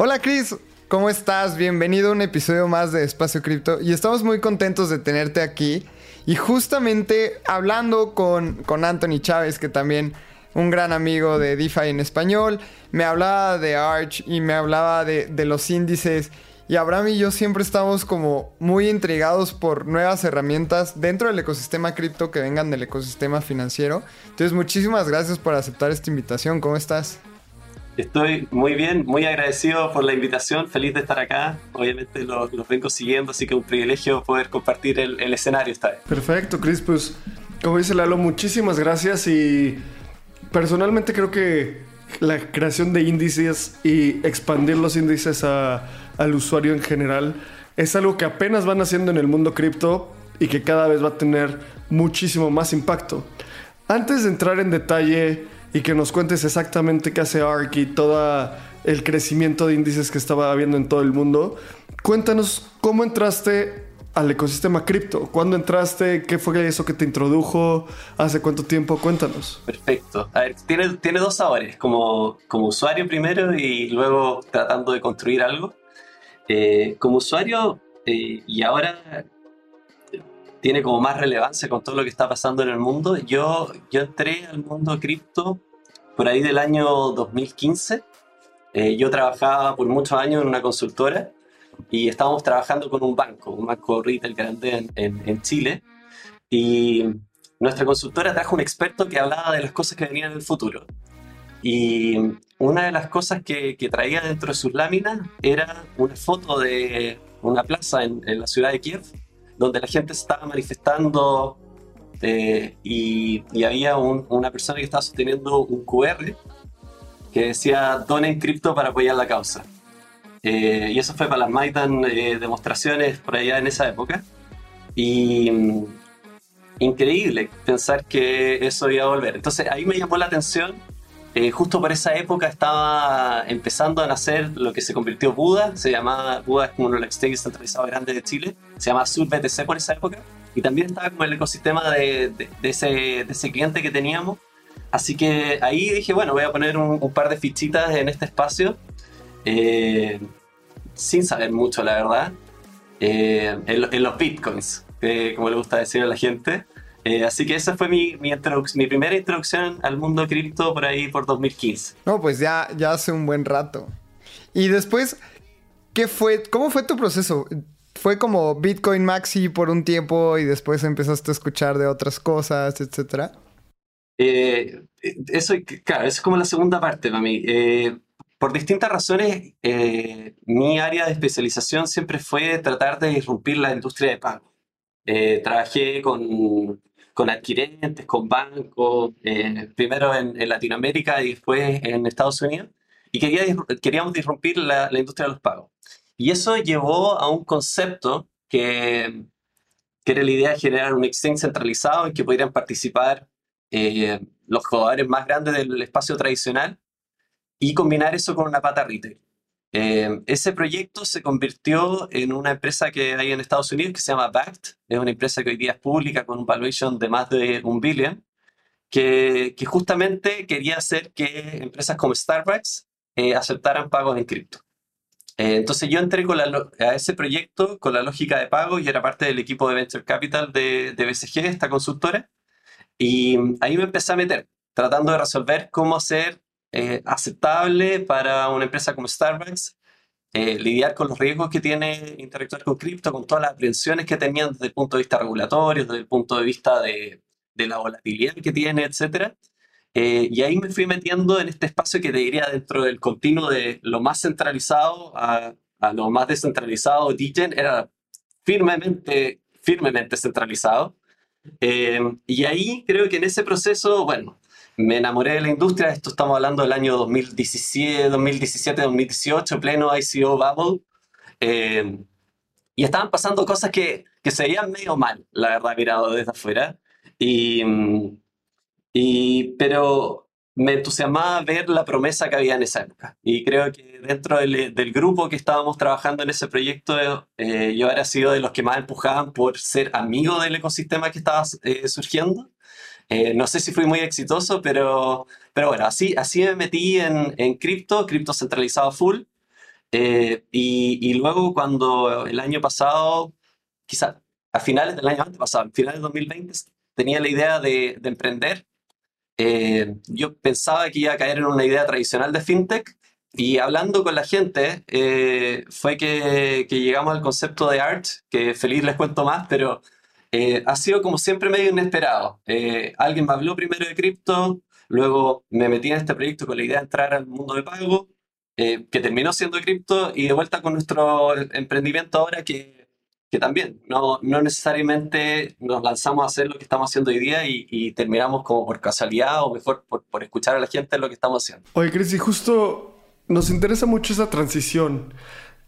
Hola Chris, ¿cómo estás? Bienvenido a un episodio más de Espacio Cripto y estamos muy contentos de tenerte aquí y justamente hablando con, con Anthony Chávez, que también un gran amigo de DeFi en español, me hablaba de Arch y me hablaba de, de los índices y Abraham y yo siempre estamos como muy intrigados por nuevas herramientas dentro del ecosistema cripto que vengan del ecosistema financiero. Entonces, muchísimas gracias por aceptar esta invitación. ¿Cómo estás? Estoy muy bien, muy agradecido por la invitación, feliz de estar acá. Obviamente los, vengo siguiendo, así que un privilegio poder compartir el, escenario esta vez. Perfecto, Chris, pues como dice Lalo, muchísimas gracias y personalmente creo que la creación de índices y expandir los índices al usuario en general es algo que apenas van haciendo en el mundo cripto y que cada vez va a tener muchísimo más impacto. Antes de entrar en detalle y que nos cuentes exactamente qué hace ARK y todo el crecimiento de índices que estaba habiendo en todo el mundo. Cuéntanos cómo entraste al ecosistema cripto. ¿Cuándo entraste? ¿Qué fue eso que te introdujo? ¿Hace cuánto tiempo? Cuéntanos. Perfecto. A ver, tiene, tiene dos sabores, como, como usuario primero y luego tratando de construir algo. Eh, como usuario, eh, y ahora tiene como más relevancia con todo lo que está pasando en el mundo. Yo, yo entré al mundo cripto por ahí del año 2015. Eh, yo trabajaba por muchos años en una consultora y estábamos trabajando con un banco, un banco retail grande en, en, Chile. Y nuestra consultora trajo un experto que hablaba de las cosas que venían en el futuro. Y una de las cosas que, que traía dentro de sus láminas era una foto de una plaza en, en la ciudad de Kiev donde la gente estaba manifestando eh, y, había una persona que estaba sosteniendo un QR que decía donen cripto para apoyar la causa. Eh, y eso fue para las Maidan eh, demostraciones por allá en esa época. Y mm, increíble pensar que eso iba a volver. Entonces ahí me llamó la atención eh, justo por esa época estaba empezando a nacer lo que se convirtió Buda, se llamaba, Buda es como uno de los exchanges centralizados grandes de Chile, se llamaba SurBTC por esa época, y también estaba como el ecosistema de, de, ese, de ese cliente que teníamos. Así que ahí dije, bueno, voy a poner un, par de fichitas en este espacio, eh, sin saber mucho, la verdad, eh, en, en, los bitcoins, como le gusta decir a la gente. Eh, así que esa fue mi, mi, mi, primera introducción al mundo cripto por ahí por 2015. No, pues ya, ya hace un buen rato. Y después, ¿qué fue? ¿Cómo fue tu proceso? ¿Fue como Bitcoin Maxi por un tiempo y después empezaste a escuchar de otras cosas, etcétera? Eh, eso, claro, eso es como la segunda parte para mí. Eh, por distintas razones, mi área de especialización siempre fue tratar de irrumpir la industria de pago. trabajé con con adquirentes, con bancos, eh, primero en, Latinoamérica y después en Estados Unidos, y quería, queríamos disrumpir la, industria de los pagos. y eso llevó a un concepto que, que era la idea de generar un exchange centralizado en que pudieran participar eh, los jugadores más grandes del espacio tradicional y combinar eso con una pata retail. Eh, ese proyecto se convirtió en una empresa que hay en Estados Unidos que se llama Bact. Es una empresa que hoy día es pública con un valuation de más de un billón, que, justamente quería hacer que empresas como Starbucks eh, aceptaran pagos en cripto. Eh, entonces yo entré con la, a ese proyecto con la lógica de pago y era parte del equipo de Venture Capital de, de BCG, esta consultora, y ahí me empecé a meter, tratando de resolver cómo hacer eh, aceptable para una empresa como Starbucks eh, lidiar con los riesgos que tiene interactuar con cripto, con todas las aprensiones que tenían desde el punto de vista regulatorio, desde el punto de vista de, de la volatilidad que tiene, etc. Eh, y ahí me fui metiendo en este espacio que te diría dentro del continuo de lo más centralizado a, a lo más descentralizado. Digen era firmemente, firmemente centralizado. y ahí creo que en ese proceso, bueno, me enamoré de la industria, esto estamos hablando del año 2017, 2017, 2018, pleno ICO bubble, eh, y estaban pasando cosas que, que se veían medio mal, la verdad, mirado desde afuera, y, y, pero me entusiasmaba ver la promesa que había en esa época, y creo que dentro del, del grupo que estábamos trabajando en ese proyecto, eh, yo habría sido de los que más empujaban por ser amigo del ecosistema que estaba eh, surgiendo, eh, no sé si fui muy exitoso, pero, pero bueno, así, así me metí en, en cripto, cripto centralizado full. Eh, y, y, luego cuando el año pasado, quizás a finales del año antepasado, a finales de 2020, tenía la idea de, de emprender, eh, yo pensaba que iba a caer en una idea tradicional de fintech. Y hablando con la gente, eh, fue que, que llegamos al concepto de art, que feliz les cuento más, pero eh, ha sido como siempre medio inesperado. Eh, alguien me habló primero de cripto, luego me metí en este proyecto con la idea de entrar al mundo de pago, eh, que terminó siendo cripto y de vuelta con nuestro emprendimiento ahora que, que también no, no, necesariamente nos lanzamos a hacer lo que estamos haciendo hoy día y, y terminamos como por casualidad o mejor por, por, escuchar a la gente lo que estamos haciendo. Oye, Cris, y justo nos interesa mucho esa transición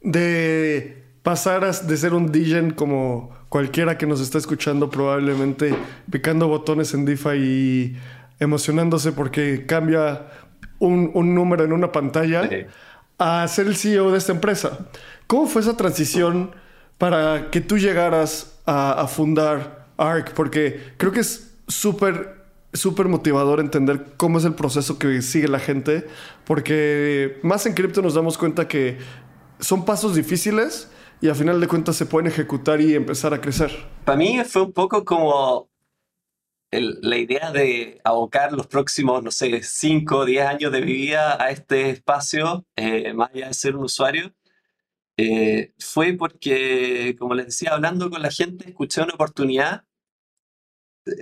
de pasar de ser un DJ como cualquiera que nos está escuchando probablemente picando botones en DeFi y emocionándose porque cambia un, un número en una pantalla sí. a ser el CEO de esta empresa. ¿Cómo fue esa transición para que tú llegaras a, a fundar ARC? Porque creo que es súper súper motivador entender cómo es el proceso que sigue la gente, porque más en cripto nos damos cuenta que son pasos difíciles, y a final de cuentas se pueden ejecutar y empezar a crecer. Para mí fue un poco como el, la idea de abocar los próximos, no sé, 5 o 10 años de mi vida a este espacio, eh, más allá de ser un usuario, eh, fue porque, como les decía, hablando con la gente, escuché una oportunidad eh,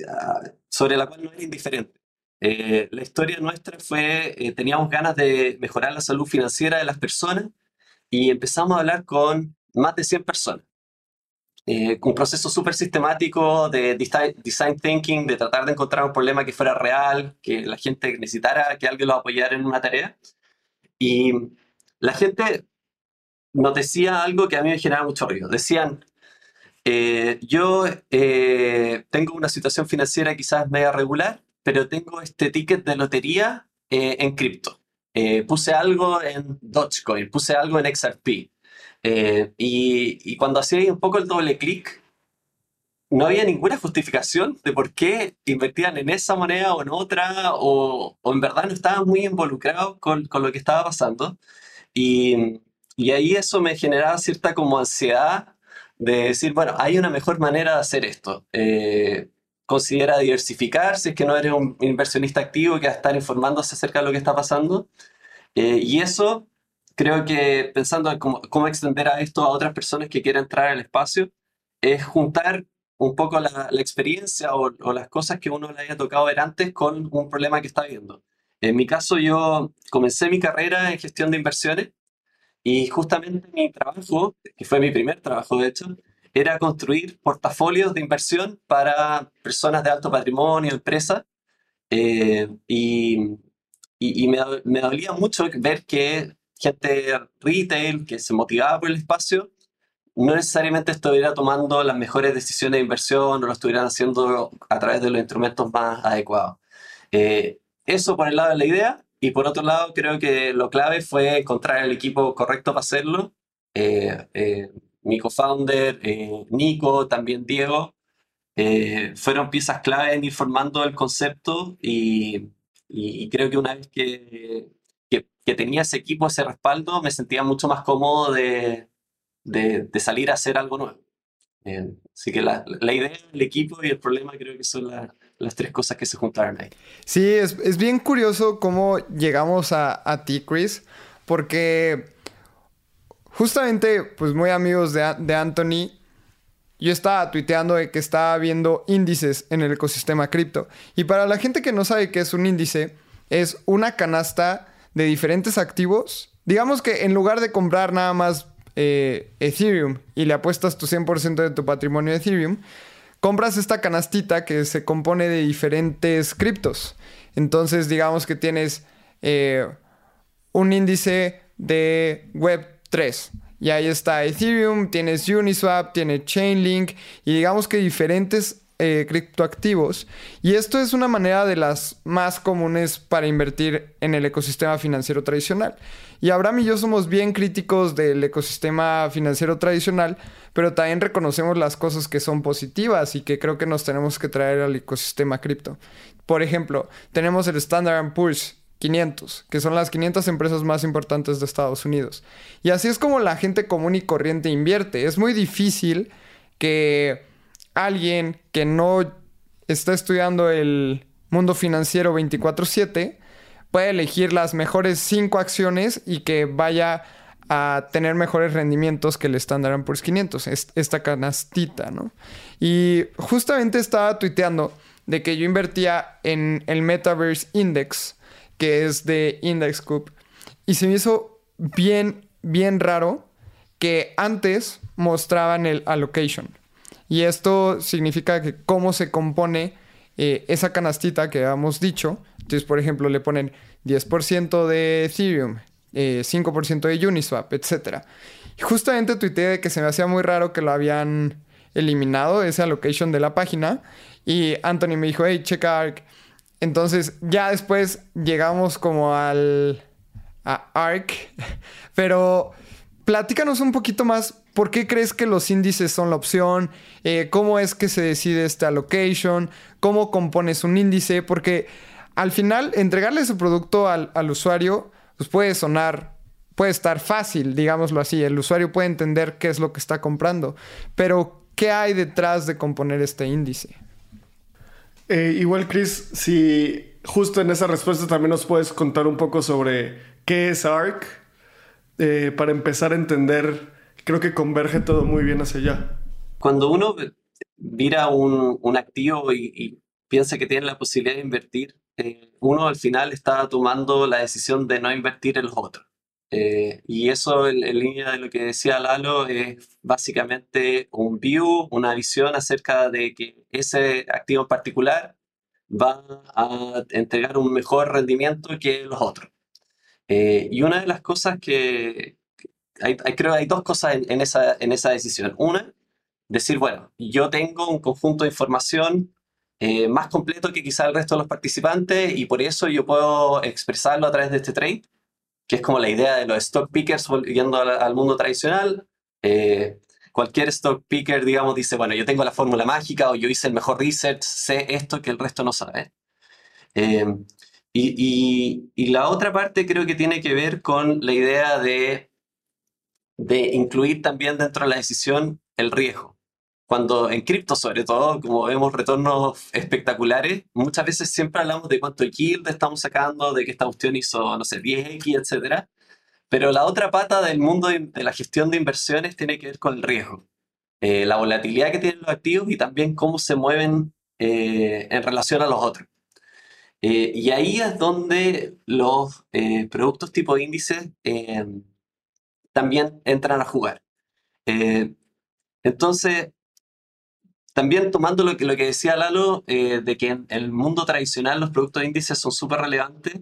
sobre la cual no era indiferente. Eh, la historia nuestra fue, eh, teníamos ganas de mejorar la salud financiera de las personas y empezamos a hablar con más de 100 personas. Eh, un proceso súper sistemático de design, thinking, de tratar de encontrar un problema que fuera real, que la gente necesitara que alguien lo apoyara en una tarea. Y la gente nos decía algo que a mí me generaba mucho ruido. Decían, eh, yo eh, tengo una situación financiera quizás media regular, pero tengo este ticket de lotería eh, en cripto. Eh, puse algo en Dogecoin, puse algo en XRP. Eh, y, y, cuando hacía un poco el doble clic, no había ninguna justificación de por qué invertían en esa moneda o en otra, o, o en verdad no estaban muy involucrados con, con lo que estaba pasando. Y, y, ahí eso me generaba cierta como ansiedad de decir, bueno, hay una mejor manera de hacer esto. Eh, considera diversificar si es que no eres un inversionista activo que va a estar informándose acerca de lo que está pasando. Eh, y eso creo que pensando en cómo, cómo, extender a esto a otras personas que quieran entrar al espacio, es juntar un poco la, la experiencia o, o, las cosas que uno le haya tocado ver antes con un problema que está viendo. En mi caso, yo comencé mi carrera en gestión de inversiones y justamente mi trabajo, que fue mi primer trabajo de hecho, era construir portafolios de inversión para personas de alto patrimonio, empresas. Eh, y, y, y me, me dolía mucho ver que gente retail que se motivaba por el espacio, no necesariamente estuviera tomando las mejores decisiones de inversión o lo estuvieran haciendo a través de los instrumentos más adecuados. Eh, eso por el lado de la idea, y por otro lado creo que lo clave fue encontrar el equipo correcto para hacerlo. Eh, eh, mi co-founder, Nico, también Diego, fueron piezas clave en ir formando el concepto y, y creo que una vez que, que, tenía ese equipo, ese respaldo, me sentía mucho más cómodo de, de, salir a hacer algo nuevo. Así que la, la, idea, el equipo y el problema creo que son las tres cosas que se juntaron ahí. Sí, es, es bien curioso cómo llegamos a, a, ti, Chris, porque justamente, pues muy amigos de, de Anthony, yo estaba tuiteando de que estaba viendo índices en el ecosistema cripto. Y para la gente que no sabe qué es un índice, es una canasta de diferentes activos. Digamos que en lugar de comprar nada más eh, Ethereum y le apuestas tu 100% de tu patrimonio de Ethereum, compras esta canastita que se compone de diferentes criptos. Entonces, digamos que tienes eh, un índice de Web3. Y ahí está Ethereum, tienes Uniswap, tienes Chainlink y digamos que diferentes eh, criptoactivos. Y esto es una manera de las más comunes para invertir en el ecosistema financiero tradicional. Y Abraham y yo somos bien críticos del ecosistema financiero tradicional, pero también reconocemos las cosas que son positivas y que creo que nos tenemos que traer al ecosistema cripto. Por ejemplo, tenemos el Standard Poor's 500, que son las 500 empresas más importantes de Estados Unidos. Y así es como la gente común y corriente invierte. Es muy difícil que alguien que no está estudiando el mundo financiero 24/7 puede elegir las mejores 5 acciones y que vaya a tener mejores rendimientos que el Standard Poor's 500, esta canastita, ¿no? Y justamente estaba tuiteando de que yo invertía en el Metaverse Index, que es de Index y se me hizo bien, bien raro que antes mostraban el allocation. Y esto significa que cómo se compone eh, esa canastita que habíamos dicho. Entonces, por ejemplo, le ponen 10% de Ethereum, 5% eh, de Uniswap, etc. Justamente tuiteé de que se me hacía muy raro que lo habían eliminado, esa allocation de la página. Y Anthony me dijo, hey, checa ARC. Entonces, ya después llegamos como al... a ARC. Pero platícanos un poquito más ¿Por qué crees que los índices son la opción? Eh, ¿Cómo es que se decide esta allocation? ¿Cómo compones un índice? Porque al final, entregarle su producto al, usuario, pues puede sonar, puede estar fácil, digámoslo así. El usuario puede entender qué es lo que está comprando. Pero, ¿qué hay detrás de componer este índice? Eh, igual, Chris, si justo en esa respuesta también nos puedes contar un poco sobre qué es ARC, eh, para empezar a entender creo que converge todo muy bien hacia allá. Cuando uno mira un, un activo y, piensa que tiene la posibilidad de invertir, eh, uno al final está tomando la decisión de no invertir en los otros. Eh, y eso, en, línea de lo que decía Lalo, es básicamente un view, una visión acerca de que ese activo en particular va a entregar un mejor rendimiento que los otros. Eh, y una de las cosas que, hay, creo que hay dos cosas en, esa, en esa decisión. Una, decir, bueno, yo tengo un conjunto de información eh, más completo que quizá el resto de los participantes y por eso yo puedo expresarlo a través de este trade, que es como la idea de los stock pickers volviendo al, mundo tradicional. Eh, cualquier stock picker, digamos, dice, bueno, yo tengo la fórmula mágica o yo hice el mejor research, sé esto que el resto no sabe. Eh, y, y, y, la otra parte creo que tiene que ver con la idea de de incluir también dentro de la decisión el riesgo. Cuando en cripto, sobre todo, como vemos retornos espectaculares, muchas veces siempre hablamos de cuánto yield estamos sacando, de que esta cuestión hizo, no sé, 10x, etc. Pero la otra pata del mundo de, la gestión de inversiones tiene que ver con el riesgo. Eh, la volatilidad que tienen los activos y también cómo se mueven eh, en relación a los otros. Eh, y ahí es donde los productos tipo índices también entran a jugar. Eh, entonces, también tomando lo que, lo que decía Lalo, eh, de que en el mundo tradicional los productos de índices son súper relevantes,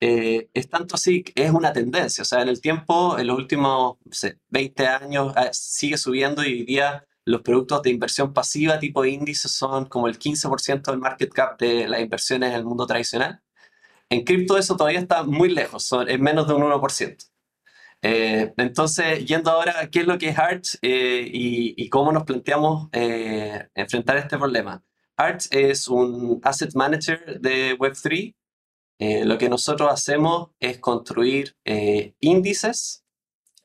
eh, es tanto así, que es una tendencia. O sea, en el tiempo, en los últimos no sé, 20 años, eh, sigue subiendo y hoy día los productos de inversión pasiva tipo índice son como el 15% del market cap de las inversiones en el mundo tradicional. En cripto eso todavía está muy lejos, son, es menos de un 1%. Eh, entonces, yendo ahora a qué es lo que es Arch eh, y, y cómo nos planteamos eh, enfrentar este problema. Arch es un asset manager de Web3. Eh, lo que nosotros hacemos es construir eh, índices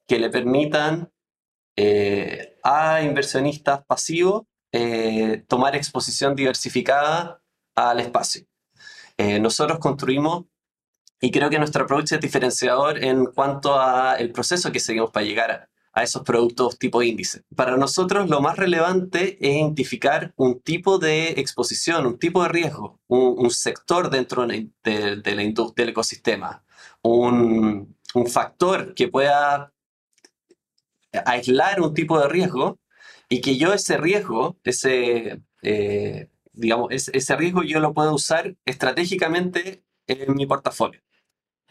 que le permitan eh, a inversionistas pasivos tomar exposición diversificada al espacio. Nosotros construimos, y creo que nuestro approach es diferenciador en cuanto al proceso que seguimos para llegar a, a esos productos tipo índice. Para nosotros lo más relevante es identificar un tipo de exposición, un tipo de riesgo, un, un sector dentro de, de, la industria, del ecosistema, un, un factor que pueda aislar un tipo de riesgo y que yo ese riesgo, ese, eh, digamos, ese, ese riesgo yo lo puedo usar estratégicamente en mi portafolio.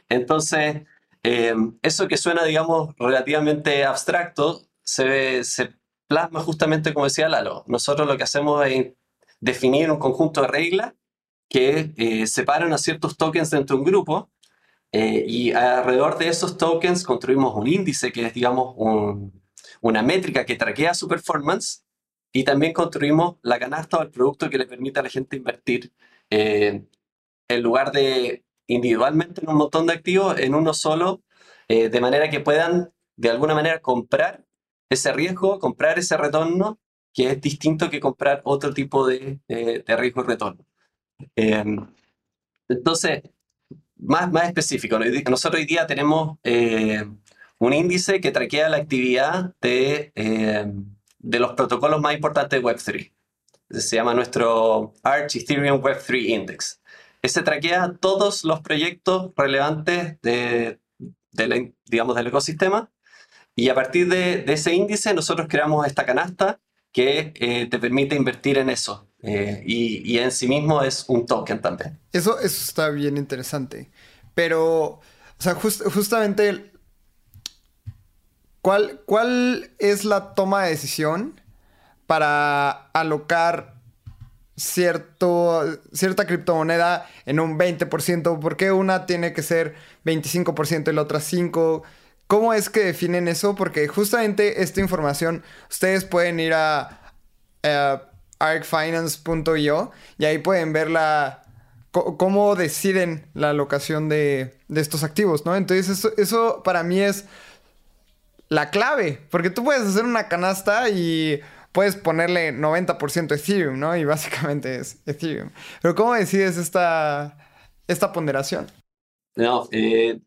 Entonces, eh, eso que suena, digamos, relativamente abstracto, se, plasma justamente como decía Lalo. Nosotros lo que hacemos es definir un conjunto de reglas que eh, separan a ciertos tokens dentro de un grupo eh, y alrededor de esos tokens construimos un índice que es, digamos, un- una métrica que traquea su performance y también construimos la canasta o el producto que le permite a la gente invertir eh, en lugar de individualmente en un montón de activos, en uno solo, eh, de manera que puedan de alguna manera comprar ese riesgo, comprar ese retorno, que es distinto que comprar otro tipo de, eh, de riesgo y retorno. Eh, entonces, más, más específico, ¿no? nosotros hoy día tenemos eh, un índice que traquea la actividad de, eh, de los protocolos más importantes de Web3. Se llama nuestro Arch Ethereum Web3 Index. Ese traquea todos los proyectos relevantes de, de la- digamos, del ecosistema y a partir de, de ese índice nosotros creamos esta canasta que eh, te permite invertir en eso. Eh, y, y en sí mismo es un token también. Eso, eso está bien interesante. Pero, o sea, jus- justamente, ¿cuál, ¿cuál es la toma de decisión para alocar cierto, cierta criptomoneda en un 20%? ¿Por qué una tiene que ser 25% y la otra 5%? ¿Cómo es que definen eso? Porque justamente esta información ustedes pueden ir a, a arcfinance.io y ahí pueden ver la, cómo deciden la alocación de, de estos activos, ¿no? Entonces eso, eso para mí es la clave, porque tú puedes hacer una canasta y puedes ponerle 90% Ethereum, ¿no? Y básicamente es Ethereum. Pero ¿cómo decides esta, esta ponderación? No, eh,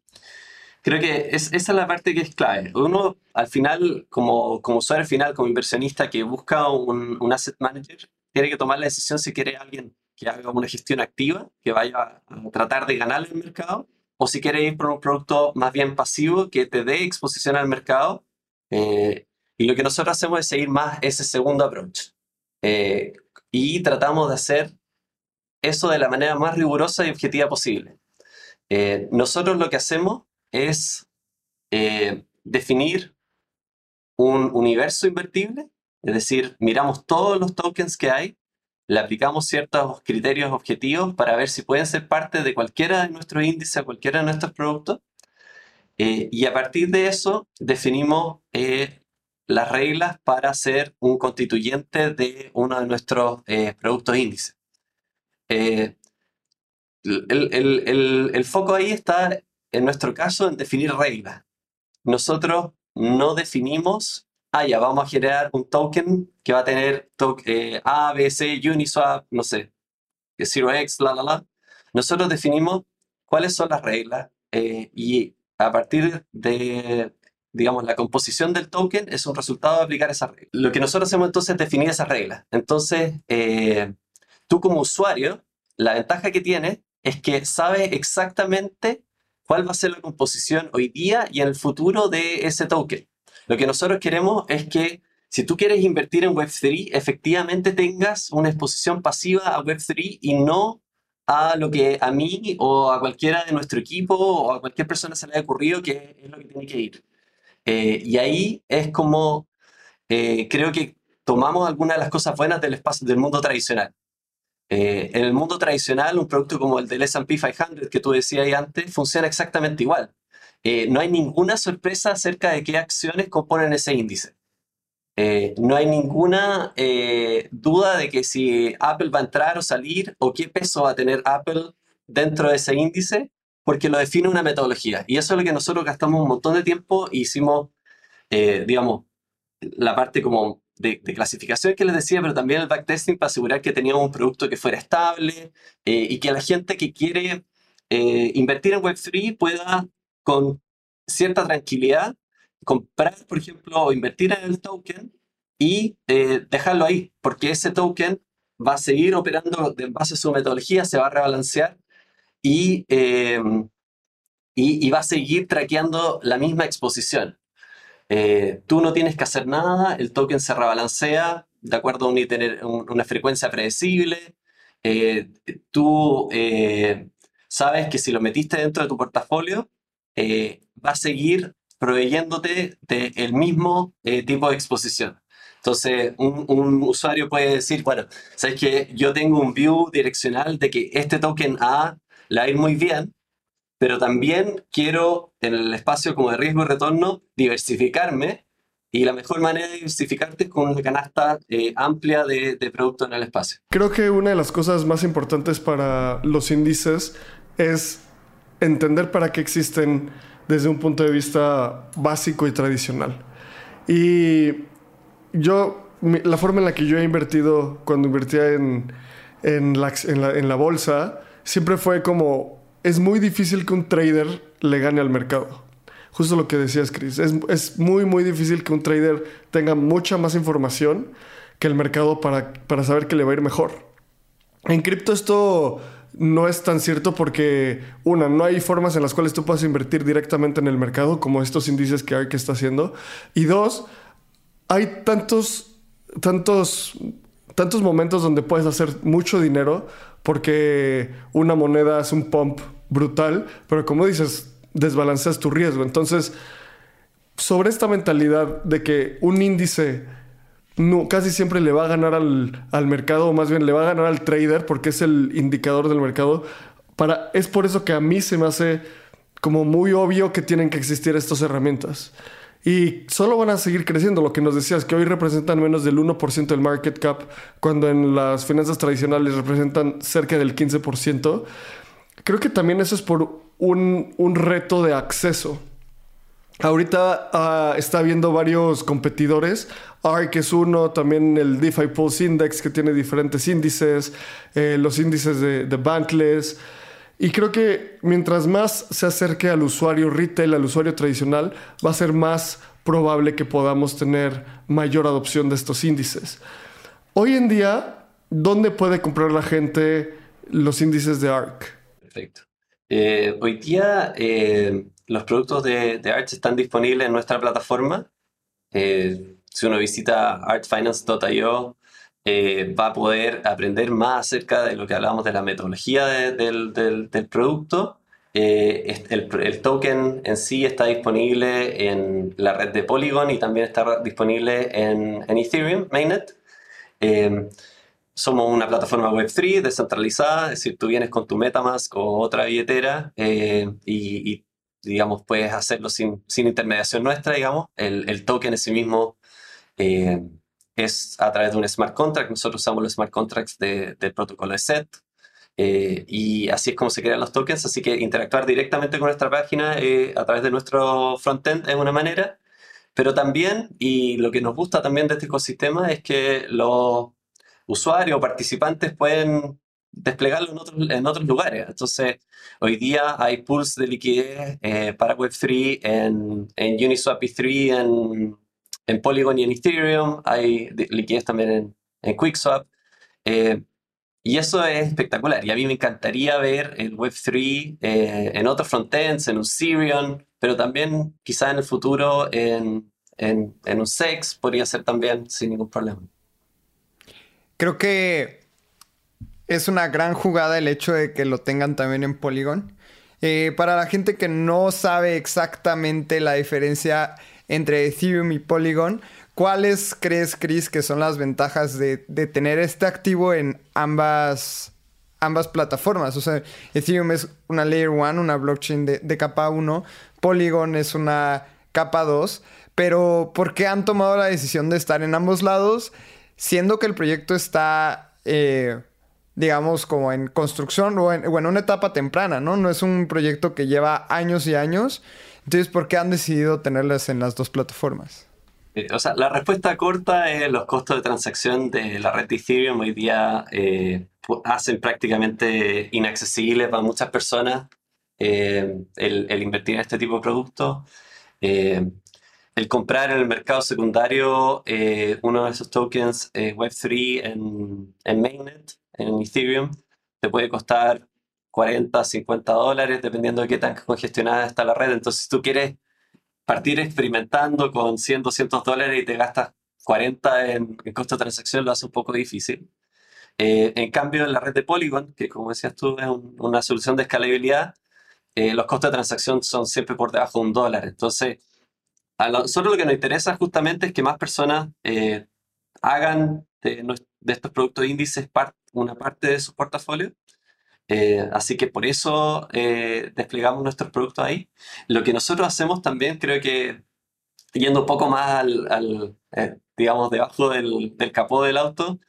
creo que es, esa es la parte que es clave. Uno, al final, como, como usuario final, como inversionista que busca un, un asset manager, tiene que tomar la decisión si quiere alguien que haga una gestión activa, que vaya a tratar de ganar el mercado, o si quiere ir por un producto más bien pasivo que te dé exposición al mercado. Eh, y lo que nosotros hacemos es seguir más ese segundo approach. Eh, y tratamos de hacer eso de la manera más rigurosa y objetiva posible. Eh, nosotros lo que hacemos es eh, definir un universo invertible, es decir, miramos todos los tokens que hay, le aplicamos ciertos criterios objetivos para ver si pueden ser parte de cualquiera de nuestros índices, cualquiera de nuestros productos, eh, y a partir de eso definimos eh, las reglas para ser un constituyente de uno de nuestros eh, productos índices. Eh, el, el- el- el foco ahí está, en nuestro caso, en definir reglas. Nosotros no definimos, ah, ya, vamos a generar un token que va a tener to- eh, A, B, C, Uniswap, no sé, que 0x, la, la, la. Nosotros definimos cuáles son las reglas eh, y a partir de, digamos, la composición del token es un resultado de aplicar esas reglas. Lo que nosotros hacemos entonces es definir esas reglas. Entonces, eh, tú como usuario, la ventaja que tienes es que sabes exactamente cuál va a ser la composición hoy día y en el futuro de ese token. Lo que nosotros queremos es que si tú quieres invertir en Web3, efectivamente tengas una exposición pasiva a Web3 y no a lo que a mí o a cualquiera de nuestro equipo o a cualquier persona se le haya ocurrido que es lo que tiene que ir. Eh, y ahí es como eh, creo que tomamos algunas de las cosas buenas del espacio del mundo tradicional. Eh, en el mundo tradicional, un producto como el del S&P 500 que tú decías antes funciona exactamente igual. no hay ninguna sorpresa acerca de qué acciones componen ese índice. no hay ninguna duda de que si Apple va a entrar o salir o qué peso va a tener Apple dentro de ese índice, porque lo define una metodología. Y eso es lo que nosotros gastamos un montón de tiempo e hicimos, digamos, la parte como de, clasificación que les decía, pero también el backtesting para asegurar que teníamos un producto que fuera estable eh, y que la gente que quiere eh, invertir en Web3 pueda con cierta tranquilidad comprar, por ejemplo, o invertir en el token y eh, dejarlo ahí, porque ese token va a seguir operando en base a su metodología, se va a rebalancear y, y, y va a seguir traqueando la misma exposición. Eh, tú no tienes que hacer nada, el token se rebalancea de acuerdo a una frecuencia predecible. Eh, tú eh, sabes que si lo metiste dentro de tu portafolio, va a seguir proveyéndote del mismo tipo de exposición. Entonces, un, un, usuario puede decir, bueno, sabes que yo tengo un view direccional de que este token A le va a ir muy bien, pero también quiero, en el espacio como de riesgo y retorno, diversificarme. Y la mejor manera de diversificarte es con una canasta eh, amplia de, de productos en el espacio. Creo que una de las cosas más importantes para los índices es entender para qué existen desde un punto de vista básico y tradicional. Y yo, la forma en la que yo he invertido cuando invertía en, en, la, bolsa, siempre fue como es muy difícil que un trader le gane al mercado. Justo lo que decías, Chris. Es, muy, muy difícil que un trader tenga mucha más información que el mercado para, para saber que le va a ir mejor. En cripto esto no es tan cierto porque, una, no hay formas en las cuales tú puedas invertir directamente en el mercado como estos índices que que está haciendo. Y dos, hay tantos, tantos, tantos momentos donde puedes hacer mucho dinero porque una moneda es un pump brutal, pero como dices, desbalanceas tu riesgo. Entonces, sobre esta mentalidad de que un índice casi siempre le va a ganar al, al, mercado, o más bien le va a ganar al trader, porque es el indicador del mercado, para, es por eso que a mí se me hace como muy obvio que tienen que existir estas herramientas. Y solo van a seguir creciendo. Lo que nos decías, que hoy representan menos del 1% del market cap, cuando en las finanzas tradicionales representan cerca del 15%. Creo que también eso es por un, un reto de acceso. Ahorita uh, está viendo varios competidores. ARK es uno, también el DeFi Pulse Index que tiene diferentes índices, eh, los índices de, de Bankless. Y creo que mientras más se acerque al usuario retail, al usuario tradicional, va a ser más probable que podamos tener mayor adopción de estos índices. Hoy en día, ¿dónde puede comprar la gente los índices de ARC? Perfecto. Eh, hoy día eh, los productos de, de, ARC están disponibles en nuestra plataforma. Eh, si uno visita artfinance.io, eh, va a poder aprender más acerca de lo que hablábamos de la metodología del, del, producto. Eh, el, el, token en sí está disponible en la red de Polygon y también está disponible en, en Ethereum, Mainnet. Eh, somos una plataforma Web3 descentralizada, es decir, tú vienes con tu Metamask o otra billetera y, y, digamos, puedes hacerlo sin, sin intermediación nuestra, digamos. El, el token en sí mismo es a través de un smart contract. Nosotros usamos los smart contracts del protocolo de SET. Eh, y así es como se crean los tokens. Así que interactuar directamente con nuestra página eh, a través de nuestro frontend es una manera. Pero también, y lo que nos gusta también de este ecosistema es que los usuarios o participantes pueden desplegarlo en otros, en otros lugares. Entonces, hoy día hay pools de liquidez eh, para Web3 en, en Uniswap E3, en en Polygon y en Ethereum, hay liquidez también en, QuickSwap. Eh, y eso es espectacular. Y a mí me encantaría ver el Web3 eh, en otros frontends, en un Sirion, pero también quizá en el futuro en, en, en un SEX podría ser también sin ningún problema. Creo que es una gran jugada el hecho de que lo tengan también en Polygon. Eh, para la gente que no sabe exactamente la diferencia entre Ethereum y Polygon, ¿cuáles crees, Chris, que son las ventajas de, tener este activo en ambas, ambas plataformas? O sea, Ethereum es una Layer 1, una blockchain de, capa 1, Polygon es una capa 2, pero ¿por qué han tomado la decisión de estar en ambos lados? Siendo que el proyecto está... Eh, digamos, como en construcción o en, una etapa temprana, ¿no? No es un proyecto que lleva años y años. Entonces, ¿por qué han decidido tenerlas en las dos plataformas? Eh, o sea, la respuesta corta es los costos de transacción de la red de Ethereum hoy día eh, hacen prácticamente inaccesible para muchas personas eh, el, invertir en este tipo de productos. el comprar en el mercado secundario uno de esos tokens Web3 en, en Mainnet en Ethereum te puede costar 40, 50 dólares, dependiendo de qué tan congestionada está la red. Entonces, si tú quieres partir experimentando con 100, 200 dólares y te gastas 40 en, costo de transacción, lo hace un poco difícil. Eh, en cambio, en la red de Polygon, que como decías tú es una solución de escalabilidad, eh, los costos de transacción son siempre por debajo de un dólar. Entonces, a nosotros lo que nos interesa justamente es que más personas eh, hagan de, de, estos productos índices parte una parte de su portafolio. Eh, así que por eso eh, desplegamos nuestros productos ahí. Lo que nosotros hacemos también, creo que yendo un poco más al, eh, digamos, debajo del, del, capó del auto,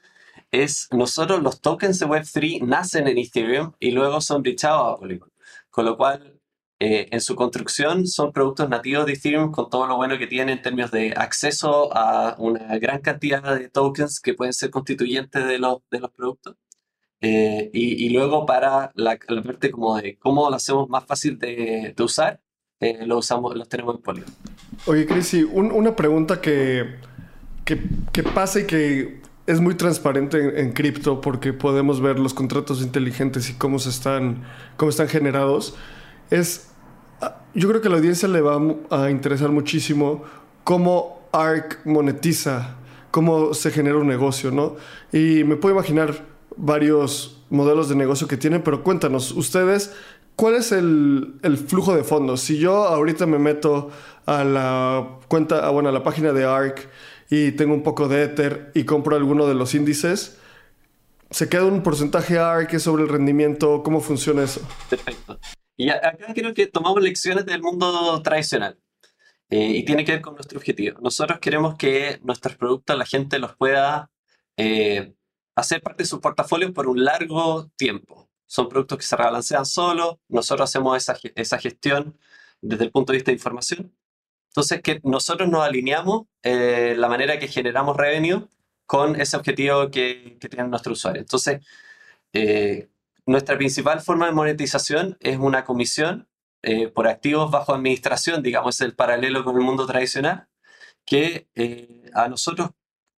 es nosotros los tokens de Web3 nacen en Ethereum y luego son brichados a Polygon. Con lo cual, en su construcción son productos nativos de Ethereum con todo lo bueno que tienen en términos de acceso a una gran cantidad de tokens que pueden ser constituyentes de los, de los productos. Eh, y, luego para la, parte como de cómo lo hacemos más fácil de, de usar, eh, lo usamos, los tenemos en Polygon. Oye, Cris, una pregunta que, que, que, pasa y que es muy transparente en, en cripto porque podemos ver los contratos inteligentes y cómo, se están, cómo están generados es yo creo que a la audiencia le va a interesar muchísimo cómo ARC monetiza, cómo se genera un negocio, ¿no? Y me puedo imaginar varios modelos de negocio que tienen, pero cuéntanos, ustedes, ¿cuál es el, flujo de fondos? Si yo ahorita me meto a la cuenta, bueno, a la página de ARC y tengo un poco de Ether y compro alguno de los índices, ¿se queda un porcentaje ARC sobre el rendimiento? ¿Cómo funciona eso? Perfecto. Y acá creo que tomamos lecciones del mundo tradicional. Eh, y tiene que ver con nuestro objetivo. Nosotros queremos que nuestros productos la gente los pueda eh, hacer parte de su portafolio por un largo tiempo. Son productos que se rebalancean solo, nosotros hacemos esa, esa gestión desde el punto de vista de información. Entonces, que nosotros nos alineamos eh, la manera que generamos revenue con ese objetivo que, que tiene nuestro usuario. Entonces, nuestra principal forma de monetización es una comisión eh, por activos bajo administración, digamos, es el paralelo con el mundo tradicional, que eh, a nosotros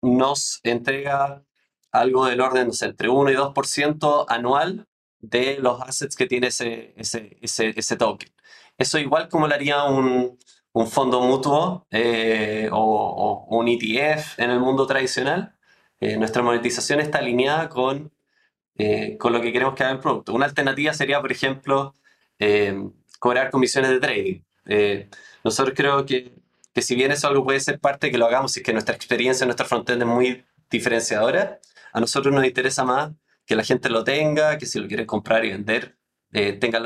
nos entrega algo del orden de entre 1 y 2% anual de los assets que tiene ese, ese, ese, token. Eso igual como lo haría un, un fondo mutuo eh, o, o, un ETF en el mundo tradicional. nuestra monetización está alineada con eh, con lo que queremos que haga el producto. Una alternativa sería, por ejemplo, eh, cobrar comisiones de trading. Eh, nosotros creo que, que, si bien eso algo puede ser parte que lo hagamos, y que nuestra experiencia, nuestra frontend es muy diferenciadora, a nosotros nos interesa más que la gente lo tenga, que si lo quieren comprar y vender,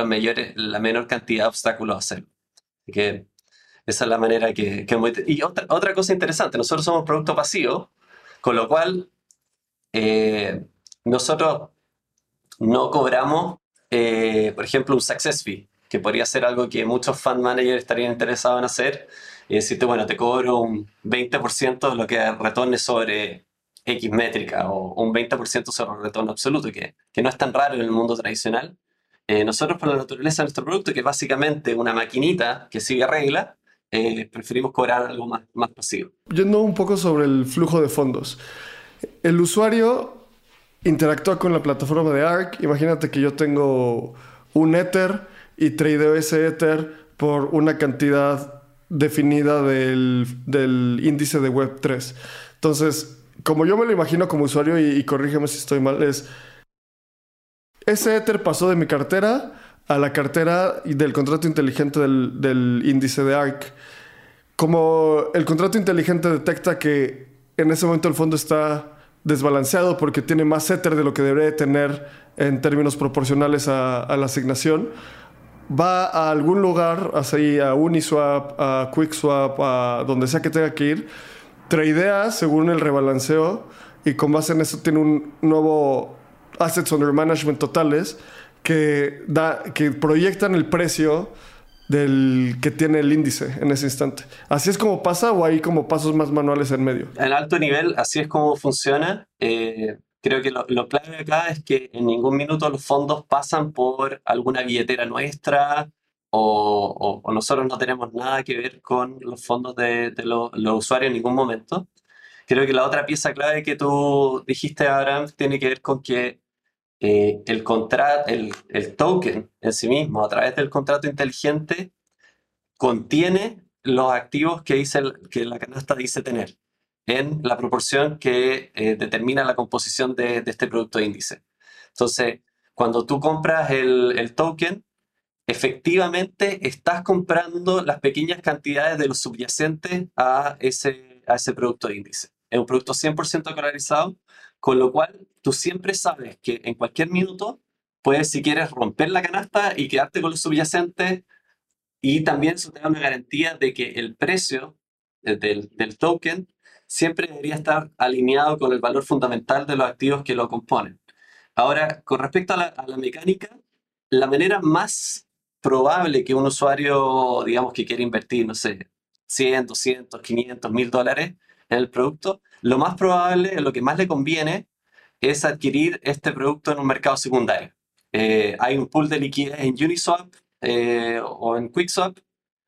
mayores, la menor cantidad de obstáculos a hacerlo. Que esa es la manera que... que y otra, otra cosa interesante, nosotros somos producto pasivo, con lo cual nosotros no cobramos, eh, por ejemplo, un success fee, que podría ser algo que muchos fund managers estarían interesados en hacer, y decirte, bueno, te cobro un 20% de lo que retorne sobre X métrica o un 20% sobre retorno absoluto, que, que no es tan raro en el mundo tradicional. Eh, nosotros, por la naturaleza de nuestro producto, que es básicamente una maquinita que sigue regla, eh, preferimos cobrar algo más, más pasivo. Yendo un poco sobre el flujo de fondos. El usuario interactúa con la plataforma de ARC. Imagínate que yo tengo un Ether y tradeo ese Ether por una cantidad definida del, índice de Web3. Entonces, como yo me lo imagino como usuario, y, corrígeme si estoy mal, es ese Ether pasó de mi cartera a la cartera del contrato inteligente del, índice de ARC. Como el contrato inteligente detecta que en ese momento el fondo está desbalanceado porque tiene más Ether de lo que debería tener en términos proporcionales a, a la asignación, va a algún lugar, así a Uniswap, a QuickSwap, a donde sea que tenga que ir, tradea según el rebalanceo y con base en eso tiene un nuevo assets under management totales que, da, que proyectan el precio del que tiene el índice en ese instante. ¿Así es como pasa o hay como pasos más manuales en medio? En alto nivel, así es como funciona. Eh, creo que lo, lo, clave acá es que en ningún minuto los fondos pasan por alguna billetera nuestra o, nosotros no tenemos nada que ver con los fondos de, de lo, los usuarios en ningún momento. Creo que la otra pieza clave que tú dijiste, Abraham, tiene que ver con que eh, el, contrato, el, token en sí mismo, a través del contrato inteligente, contiene los activos que, dice que la canasta dice tener en la proporción que eh, determina la composición de, este producto de índice. Entonces, cuando tú compras el token, efectivamente estás comprando las pequeñas cantidades de los subyacentes a ese, a ese producto de índice. Es un producto 100% dolarizado, con lo cual tú siempre sabes que en cualquier minuto puedes, si quieres, romper la canasta y quedarte con los subyacentes. Y también eso te da una garantía de que el precio del, del token siempre debería estar alineado con el valor fundamental de los activos que lo componen. Ahora, con respecto a la, a la mecánica, la manera más probable que un usuario, digamos, que quiere invertir, no sé, 100, 200, 500, 1000 dólares en el producto, lo más probable, lo que más le conviene, es adquirir este producto en un mercado secundario. Eh, hay un pool de liquidez en Uniswap eh, o en QuickSwap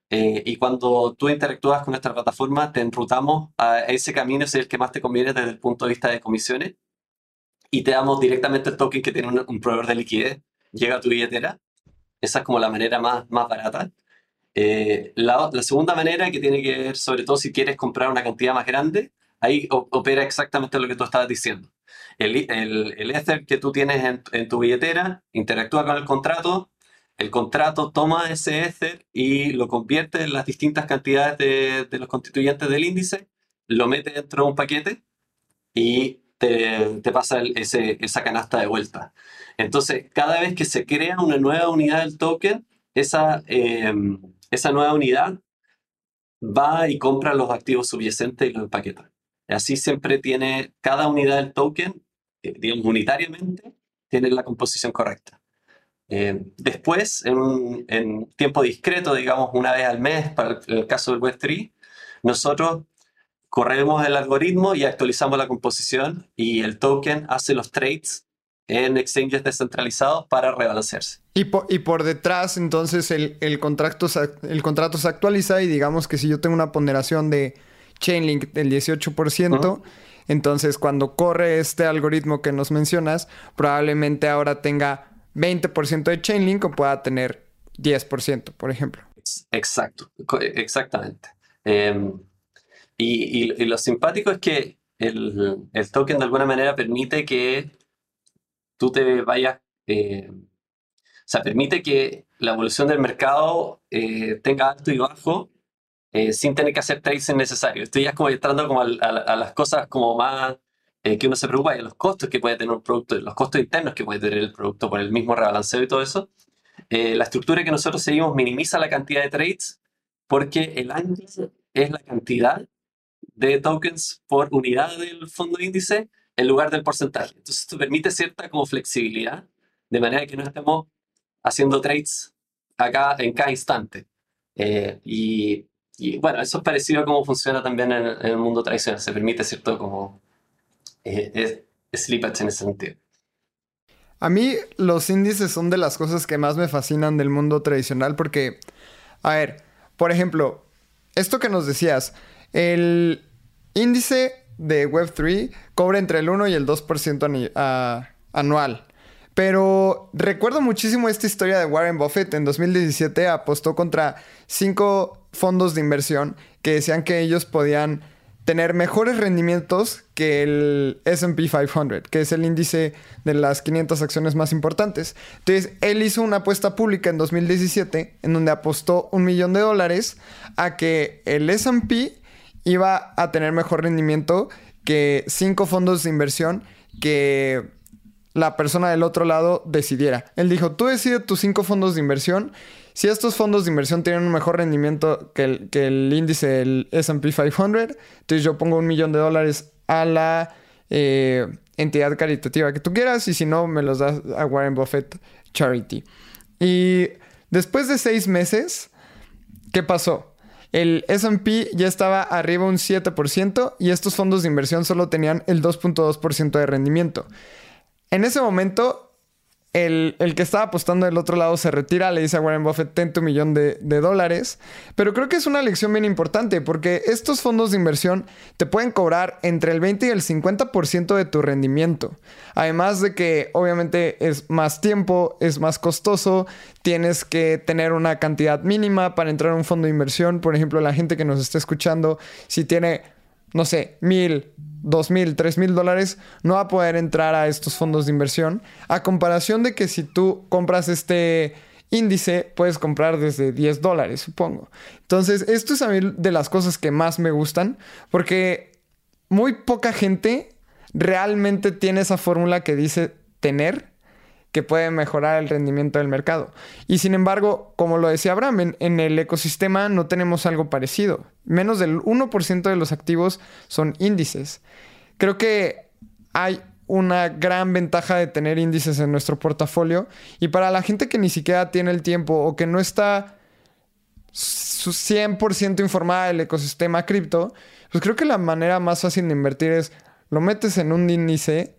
eh, y cuando tú interactúas con nuestra plataforma, te enrutamos a ese camino, es el que más te conviene desde el punto de vista de comisiones y te damos directamente el token que tiene un, un proveedor de liquidez, llega a tu billetera. Esa es como la manera más, más barata. Eh, la, la segunda manera que tiene que ver, sobre todo si quieres comprar una cantidad más grande, ahí opera exactamente lo que tú estabas diciendo. El, el, el Ether que tú tienes en, en tu billetera interactúa con el contrato, el contrato toma ese Ether y lo convierte en las distintas cantidades de, de los constituyentes del índice, lo mete dentro de un paquete y te, pasa esa canasta de vuelta. Entonces, cada vez que se crea una nueva unidad del token, esa, eh, esa nueva unidad va y compra los activos subyacentes y los empaqueta. Así siempre tiene cada unidad del token, eh, digamos, unitariamente, tiene la composición correcta. Eh, después, en tiempo discreto, digamos una vez al mes, para el, el caso del Web3, nosotros corremos el algoritmo y actualizamos la composición y el token hace los trades en exchanges descentralizados para rebalancearse. Y por, y por detrás, entonces, el, el contrato, se, el contrato se actualiza y digamos que si yo tengo una ponderación de Chainlink del 18%, entonces cuando corre este algoritmo que nos mencionas, probablemente ahora tenga 20% de Chainlink o pueda tener 10%, por ejemplo. Ex- Exacto, exactamente. Eh, y, y- y lo simpático es que el, el token de alguna manera permite que tú te vayas, eh, o sea, permite que la evolución del mercado eh, tenga alto y bajo eh, sin tener que hacer trades innecesarios. Estoy ya como entrando como al- a, a las cosas como más eh, que uno se preocupa, y a los costos que puede tener un producto, los costos internos que puede tener el producto por el mismo rebalanceo y todo eso. Eh, la estructura que nosotros seguimos minimiza la cantidad de trades porque el ancho es la cantidad de tokens por unidad del fondo índice en lugar del porcentaje. Entonces esto permite cierta como flexibilidad de manera que no estemos haciendo trades acá en cada instante. Eh, y, y, bueno, eso es parecido a cómo funciona también en, en el mundo tradicional. Se permite cierto como eh, es- slippage en ese sentido. A mí los índices son de las cosas que más me fascinan del mundo tradicional porque, a ver, por ejemplo, esto que nos decías, el índice de Web3 cobra entre el 1 y el 2% ani- a- anual. Pero recuerdo muchísimo esta historia de Warren Buffett. En 2017 apostó contra cinco fondos de inversión que decían que ellos podían tener mejores rendimientos que el SP 500, que es el índice de las 500 acciones más importantes. Entonces, él hizo una apuesta pública en 2017 en donde apostó un millón de dólares a que el SP iba a tener mejor rendimiento que cinco fondos de inversión que la persona del otro lado decidiera. Él dijo, tú decides tus cinco fondos de inversión. Si estos fondos de inversión tienen un mejor rendimiento que el, el índice SP 500, entonces yo pongo un millón de dólares a la eh, entidad caritativa que tú quieras y si no, me los das a Warren Buffett Charity. Y después de seis meses, ¿qué pasó? El SP ya estaba arriba un 7% y estos fondos de inversión solo tenían el 2.2% de rendimiento. En ese momento, el, que estaba apostando del otro lado se retira, le dice a Warren Buffett, ten tu millón de, de, dólares. Pero creo que es una lección bien importante porque estos fondos de inversión te pueden cobrar entre el 20 y el 50% de tu rendimiento. Además de que obviamente es más tiempo, es más costoso, tienes que tener una cantidad mínima para entrar a un fondo de inversión. Por ejemplo, la gente que nos está escuchando, si tiene, no sé, mil dos mil, tres mil dólares, no va a poder entrar a estos fondos de inversión. A comparación de que si tú compras este índice, puedes comprar desde 10 dólares, supongo. Entonces, esto es a mí de las cosas que más me gustan, porque muy poca gente realmente tiene esa fórmula que dice tener que puede mejorar el rendimiento del mercado. Y sin embargo, como lo decía Abraham, en, el ecosistema no tenemos algo parecido. Menos del 1% de los activos son índices. Creo que hay una gran ventaja de tener índices en nuestro portafolio y para la gente que ni siquiera tiene el tiempo o que no está 100% informada del ecosistema cripto, pues creo que la manera más fácil de invertir es lo metes en un índice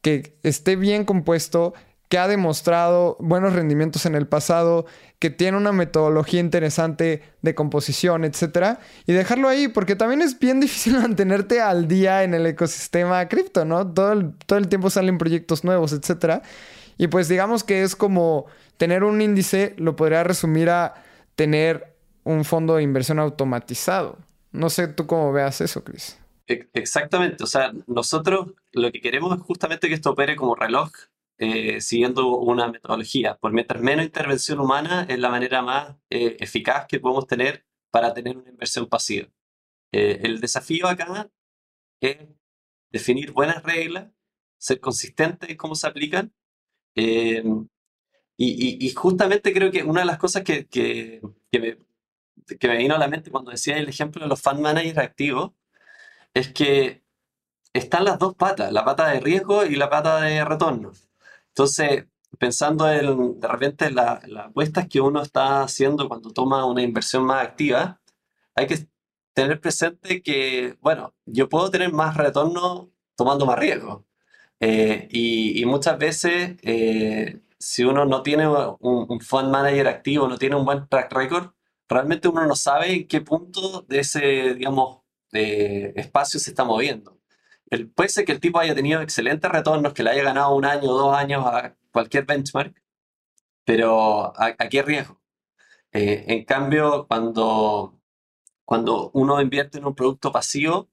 que esté bien compuesto, que ha demostrado buenos rendimientos en el pasado, que tiene una metodología interesante de composición, etcétera, y dejarlo ahí, porque también es bien difícil mantenerte al día en el ecosistema cripto, ¿no? Todo el, todo el tiempo salen proyectos nuevos, etcétera. Y pues digamos que es como tener un índice, lo podría resumir a tener un fondo de inversión automatizado. No sé tú cómo veas eso, Chris. Exactamente, o sea, nosotros lo que queremos es justamente que esto opere como reloj eh, siguiendo una metodología. Por mientras menos intervención humana es la manera más eh, eficaz que podemos tener para tener una inversión pasiva. Eh, el desafío acá es definir buenas reglas, ser consistente en cómo se aplican. Y, y, justamente creo que una de las cosas que, que, que, me, que me vino a la mente cuando decía el ejemplo de los fund managers activos es que están las dos patas, la pata de riesgo y la pata de retorno. Entonces, pensando en de repente las apuestas que uno está haciendo cuando toma una inversión más activa, hay que tener presente que, bueno, yo puedo tener más retorno tomando más riesgo. Eh, y, muchas veces, eh, si uno no tiene un, fund manager activo, no tiene un buen track record, realmente uno no sabe en qué punto de ese, digamos, de espacio se está moviendo puede ser que el tipo haya tenido excelentes retornos, que le haya ganado un año o dos años a cualquier benchmark, pero ¿a, qué riesgo? Eh, en cambio, cuando, cuando uno invierte en un producto pasivo,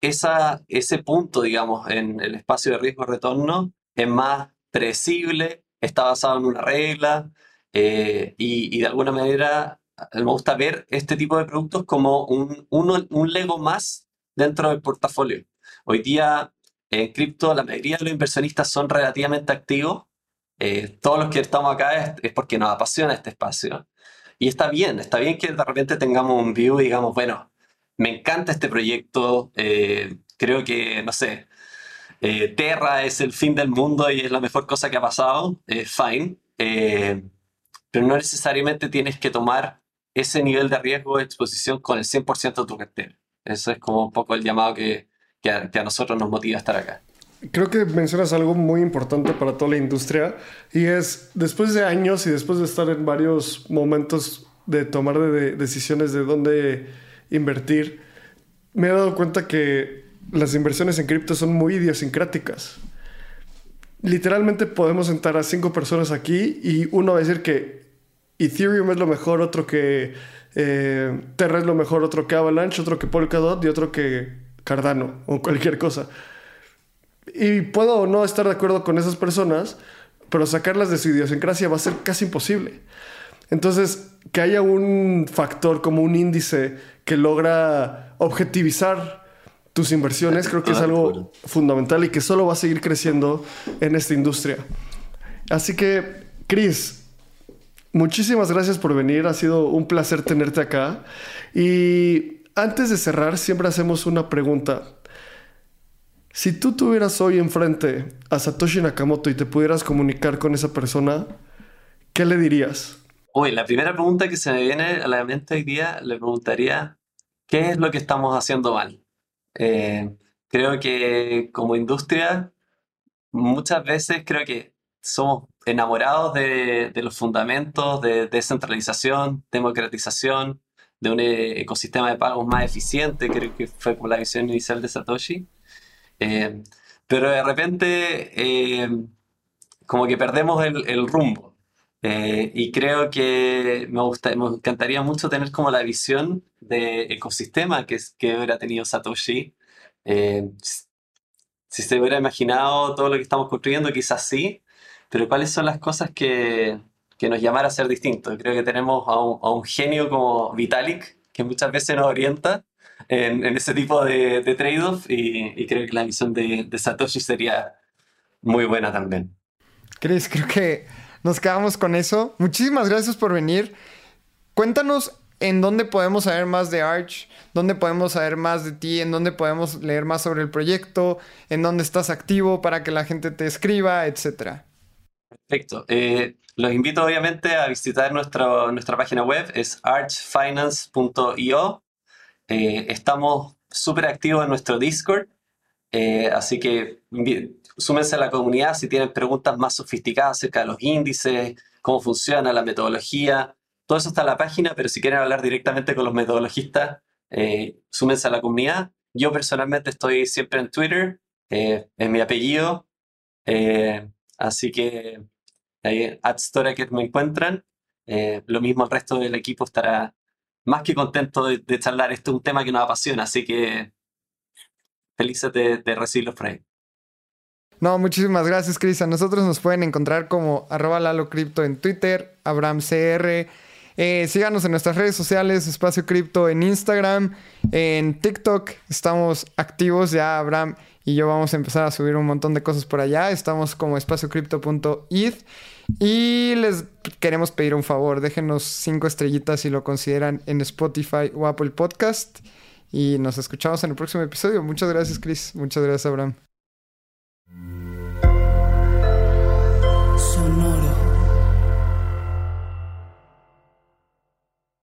esa, ese punto, digamos, en el espacio de riesgo-retorno es más predecible, está basado en una regla eh, y, de alguna manera me gusta ver este tipo de productos como un, un Lego más dentro del portafolio. Hoy día en cripto la mayoría de los inversionistas son relativamente activos. Eh, todos los que estamos acá es, porque nos apasiona este espacio. Y está bien, está bien que de repente tengamos un view y digamos, bueno, me encanta este proyecto, eh, creo que, no sé, eh, Terra es el fin del mundo y es la mejor cosa que ha pasado, fine, pero no necesariamente tienes que tomar ese nivel de riesgo de exposición con el 100% de tu cartera. Eso es como un poco el llamado que, a, nosotros nos motiva a estar acá. Creo que mencionas algo muy importante para toda la industria y es después de años y después de estar en varios momentos de tomar decisiones de dónde invertir, me he dado cuenta que las inversiones en cripto son muy idiosincráticas. Literalmente podemos sentar a cinco personas aquí y uno va a decir que Ethereum es lo mejor, otro que eh, Terra es lo mejor, otro que Avalanche, otro que Polkadot y otro que Cardano o cualquier cosa. Y puedo no estar de acuerdo con esas personas, pero sacarlas de su idiosincrasia va a ser casi imposible. Entonces, que haya un factor como un índice que logra objetivizar tus inversiones, creo que es algo fundamental y que solo va a seguir creciendo en esta industria. Así que, Chris, muchísimas gracias por venir. Ha sido un placer tenerte acá. Y antes de cerrar, siempre hacemos una pregunta. Si tú tuvieras hoy enfrente a Satoshi Nakamoto y te pudieras comunicar con esa persona, ¿qué le dirías? Uy, la primera pregunta que se me viene a la mente hoy día, le preguntaría, ¿qué es lo que estamos haciendo mal? Eh, creo que como industria, muchas veces creo que somos enamorados de, los fundamentos de descentralización, democratización, de un ecosistema de pagos más eficiente, creo que fue como la visión inicial de Satoshi. Eh, pero de repente, eh, como que perdemos el, rumbo. Eh, y creo que me, gusta, me encantaría mucho tener como la visión de ecosistema que, que hubiera tenido Satoshi. si se hubiera imaginado todo lo que estamos construyendo, quizás sí, pero ¿cuáles son las cosas que, que nos llamara a ser distintos? Creo que tenemos a un, genio como Vitalik, que muchas veces nos orienta en, en ese tipo de, de trade-off y, y, creo que la visión de, de, Satoshi sería muy buena también. Chris, creo que nos quedamos con eso. Muchísimas gracias por venir. Cuéntanos en dónde podemos saber más de Arch, dónde podemos saber más de ti, en dónde podemos leer más sobre el proyecto, en dónde estás activo para que la gente te escriba, etcétera. Perfecto. Eh, los invito obviamente a visitar nuestro, nuestra página web, es archfinance.io. Eh, estamos súper activos en nuestro Discord, eh, así que súmense a la comunidad si tienen preguntas más sofisticadas acerca de los índices, cómo funciona la metodología. Todo eso está en la página, pero si quieren hablar directamente con los metodologistas, súmense a la comunidad. Yo personalmente estoy siempre en Twitter, es mi apellido, así que ahí, que me encuentran. Eh, lo mismo el resto del equipo estará más que contento de, charlar. Este es un tema que nos apasiona, así que felices de, de recibirlos por. No, muchísimas gracias, Cris. A nosotros nos pueden encontrar como arroba Lalo Cripto en Twitter, AbramCR. Eh, síganos en nuestras redes sociales, Espacio Cripto en Instagram, en TikTok. Estamos activos ya, Abraham y yo vamos a empezar a subir un montón de cosas por allá. Estamos como espaciocrypto.id. Y les queremos pedir un favor, déjenos cinco estrellitas si lo consideran en Spotify o Apple Podcast. Y nos escuchamos en el próximo episodio. Muchas gracias, Chris. Muchas gracias, Abraham.